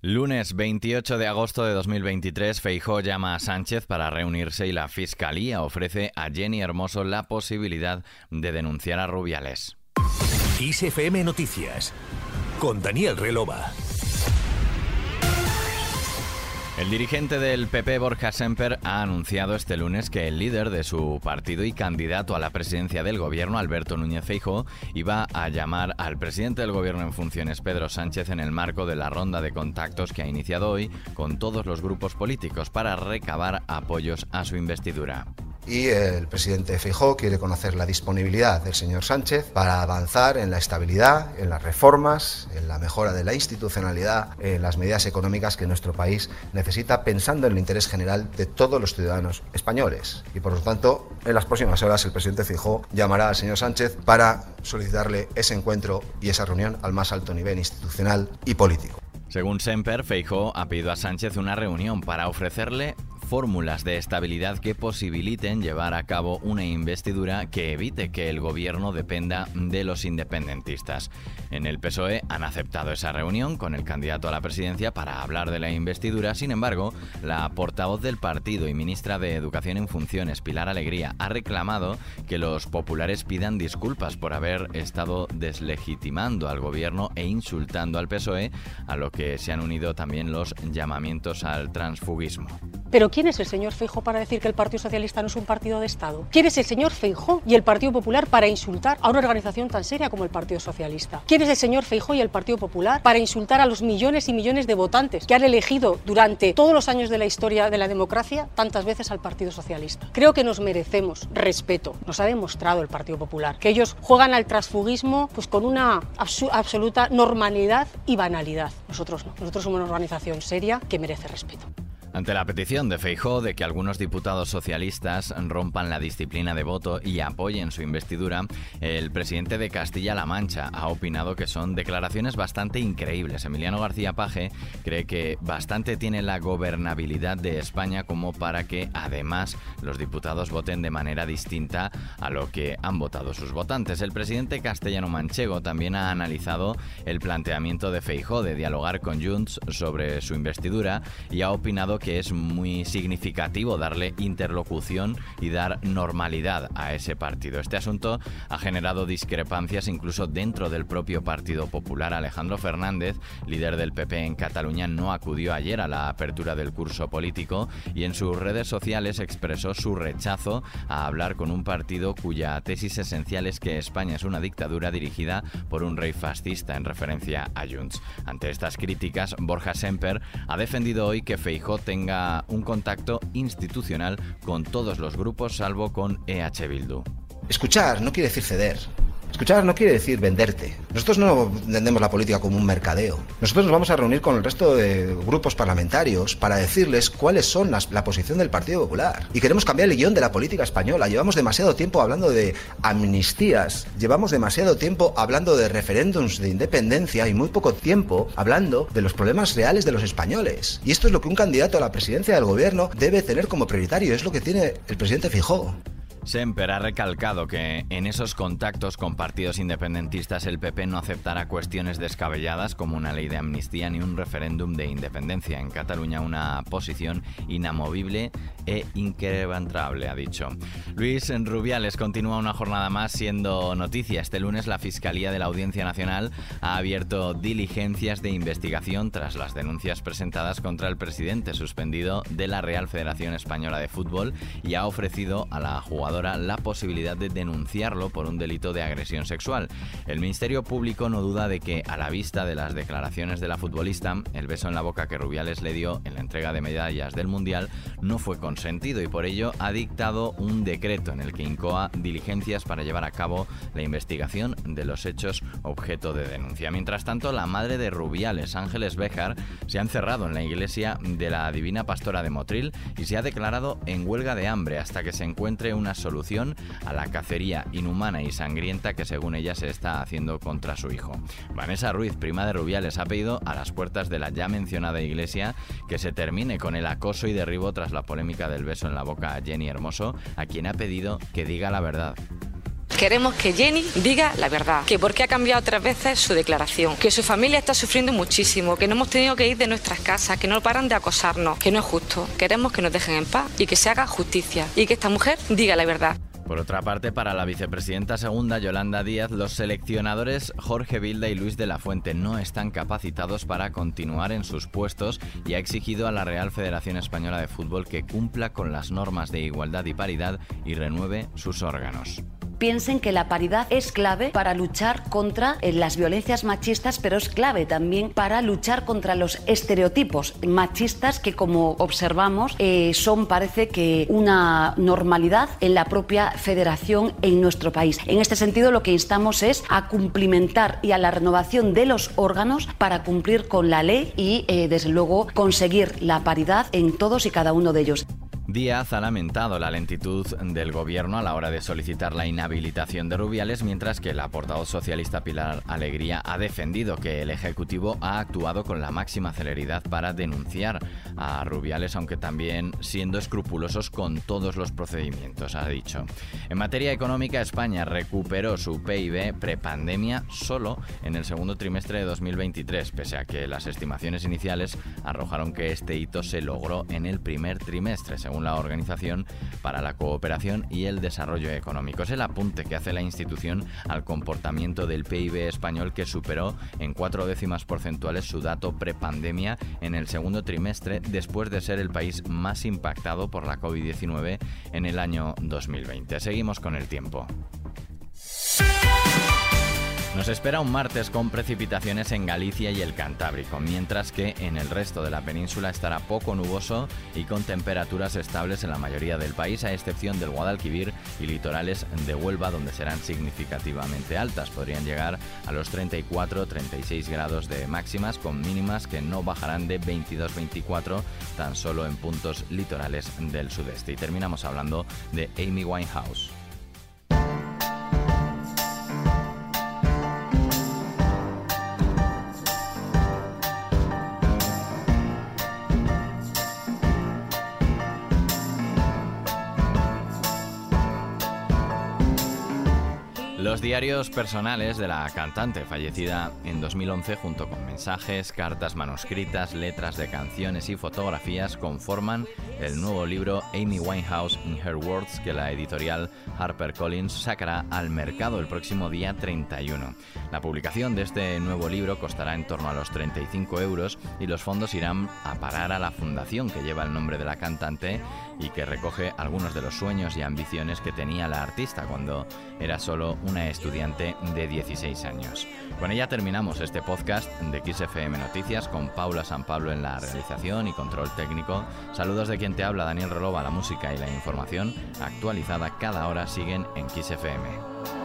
Lunes 28 de agosto de 2023, Feijó llama a Sánchez para reunirse y la Fiscalía ofrece a Jenny Hermoso la posibilidad de denunciar a Rubiales. ISFM Noticias con Daniel Relova. El dirigente del PP, Borja Semper, ha anunciado este lunes que el líder de su partido y candidato a la presidencia del gobierno, Alberto Núñez Feijóo, iba a llamar al presidente del gobierno en funciones, Pedro Sánchez, en el marco de la ronda de contactos que ha iniciado hoy con todos los grupos políticos para recabar apoyos a su investidura y el presidente Feijóo quiere conocer la disponibilidad del señor Sánchez para avanzar en la estabilidad, en las reformas, en la mejora de la institucionalidad, en las medidas económicas que nuestro país necesita pensando en el interés general de todos los ciudadanos españoles. Y por lo tanto, en las próximas horas el presidente Feijóo llamará al señor Sánchez para solicitarle ese encuentro y esa reunión al más alto nivel institucional y político. Según Semper, Feijóo ha pedido a Sánchez una reunión para ofrecerle fórmulas de estabilidad que posibiliten llevar a cabo una investidura que evite que el gobierno dependa de los independentistas. En el PSOE han aceptado esa reunión con el candidato a la presidencia para hablar de la investidura. Sin embargo, la portavoz del partido y ministra de Educación en funciones, Pilar Alegría, ha reclamado que los populares pidan disculpas por haber estado deslegitimando al gobierno e insultando al PSOE, a lo que se han unido también los llamamientos al transfugismo. Pero ¿quién es el señor Feijóo para decir que el Partido Socialista no es un partido de Estado? ¿Quién es el señor Feijóo y el Partido Popular para insultar a una organización tan seria como el Partido Socialista? ¿Quién es el señor Feijóo y el Partido Popular para insultar a los millones y millones de votantes que han elegido durante todos los años de la historia de la democracia tantas veces al Partido Socialista? Creo que nos merecemos respeto. Nos ha demostrado el Partido Popular que ellos juegan al transfugismo pues con una absoluta normalidad y banalidad. Nosotros no. Nosotros somos una organización seria que merece respeto. Ante la petición de Feijó de que algunos diputados socialistas rompan la disciplina de voto y apoyen su investidura, el presidente de Castilla-La Mancha ha opinado que son declaraciones bastante increíbles. Emiliano García Paje cree que bastante tiene la gobernabilidad de España como para que además los diputados voten de manera distinta a lo que han votado sus votantes. El presidente castellano manchego también ha analizado el planteamiento de Feijó de dialogar con Junts sobre su investidura y ha opinado que es muy significativo darle interlocución y dar normalidad a ese partido. Este asunto ha generado discrepancias incluso dentro del propio Partido Popular. Alejandro Fernández, líder del PP en Cataluña, no acudió ayer a la apertura del curso político y en sus redes sociales expresó su rechazo a hablar con un partido cuya tesis esencial es que España es una dictadura dirigida por un rey fascista en referencia a Junts. Ante estas críticas, Borja Semper ha defendido hoy que Feijóo tenga un contacto institucional con todos los grupos salvo con EH Bildu. Escuchar no quiere decir ceder. Escuchar no quiere decir venderte. Nosotros no entendemos la política como un mercadeo. Nosotros nos vamos a reunir con el resto de grupos parlamentarios para decirles cuáles son las, la posición del Partido Popular. Y queremos cambiar el guion de la política española. Llevamos demasiado tiempo hablando de amnistías, llevamos demasiado tiempo hablando de referéndums de independencia y muy poco tiempo hablando de los problemas reales de los españoles. Y esto es lo que un candidato a la presidencia del gobierno debe tener como prioritario. Es lo que tiene el presidente Fijó. Semper ha recalcado que en esos contactos con partidos independentistas el PP no aceptará cuestiones descabelladas como una ley de amnistía ni un referéndum de independencia. En Cataluña una posición inamovible e inquebrantable, ha dicho. Luis Rubiales continúa una jornada más siendo noticia. Este lunes la Fiscalía de la Audiencia Nacional ha abierto diligencias de investigación tras las denuncias presentadas contra el presidente suspendido de la Real Federación Española de Fútbol y ha ofrecido a la jugadora la posibilidad de denunciarlo por un delito de agresión sexual. El Ministerio Público no duda de que, a la vista de las declaraciones de la futbolista, el beso en la boca que Rubiales le dio en la entrega de medallas del Mundial no fue consentido y por ello ha dictado un decreto en el que incoa diligencias para llevar a cabo la investigación de los hechos objeto de denuncia. Mientras tanto, la madre de Rubiales, Ángeles Béjar, se ha encerrado en la iglesia de la Divina Pastora de Motril y se ha declarado en huelga de hambre hasta que se encuentre una solución a la cacería inhumana y sangrienta que según ella se está haciendo contra su hijo. Vanessa Ruiz, prima de Rubiales, ha pedido a las puertas de la ya mencionada iglesia que se termine con el acoso y derribo tras la polémica del beso en la boca a Jenny Hermoso, a quien ha pedido que diga la verdad. Queremos que Jenny diga la verdad, que por qué ha cambiado tres veces su declaración, que su familia está sufriendo muchísimo, que no hemos tenido que ir de nuestras casas, que no paran de acosarnos, que no es justo. Queremos que nos dejen en paz y que se haga justicia y que esta mujer diga la verdad. Por otra parte, para la vicepresidenta segunda, Yolanda Díaz, los seleccionadores Jorge Vilda y Luis de la Fuente no están capacitados para continuar en sus puestos y ha exigido a la Real Federación Española de Fútbol que cumpla con las normas de igualdad y paridad y renueve sus órganos piensen que la paridad es clave para luchar contra eh, las violencias machistas, pero es clave también para luchar contra los estereotipos machistas que, como observamos, eh, son, parece que, una normalidad en la propia federación en nuestro país. En este sentido, lo que instamos es a cumplimentar y a la renovación de los órganos para cumplir con la ley y, eh, desde luego, conseguir la paridad en todos y cada uno de ellos. Díaz ha lamentado la lentitud del gobierno a la hora de solicitar la inhabilitación de Rubiales, mientras que la portavoz socialista Pilar Alegría ha defendido que el Ejecutivo ha actuado con la máxima celeridad para denunciar a Rubiales, aunque también siendo escrupulosos con todos los procedimientos, ha dicho. En materia económica, España recuperó su PIB prepandemia solo en el segundo trimestre de 2023, pese a que las estimaciones iniciales arrojaron que este hito se logró en el primer trimestre, la Organización para la Cooperación y el Desarrollo Económico. Es el apunte que hace la institución al comportamiento del PIB español que superó en cuatro décimas porcentuales su dato prepandemia en el segundo trimestre después de ser el país más impactado por la COVID-19 en el año 2020. Seguimos con el tiempo. Nos espera un martes con precipitaciones en Galicia y el Cantábrico, mientras que en el resto de la península estará poco nuboso y con temperaturas estables en la mayoría del país, a excepción del Guadalquivir y litorales de Huelva, donde serán significativamente altas. Podrían llegar a los 34-36 grados de máximas, con mínimas que no bajarán de 22-24 tan solo en puntos litorales del sudeste. Y terminamos hablando de Amy Winehouse. Los diarios personales de la cantante fallecida en 2011 junto con mensajes, cartas manuscritas, letras de canciones y fotografías conforman el nuevo libro Amy Winehouse in Her Words que la editorial HarperCollins sacará al mercado el próximo día 31. La publicación de este nuevo libro costará en torno a los 35 euros y los fondos irán a parar a la fundación que lleva el nombre de la cantante y que recoge algunos de los sueños y ambiciones que tenía la artista cuando era solo una estudiante de 16 años. Con ella terminamos este podcast de XFM Noticias con Paula San Pablo en la realización y control técnico. Saludos de quien te habla, Daniel Relova, la música y la información actualizada cada hora siguen en XFM.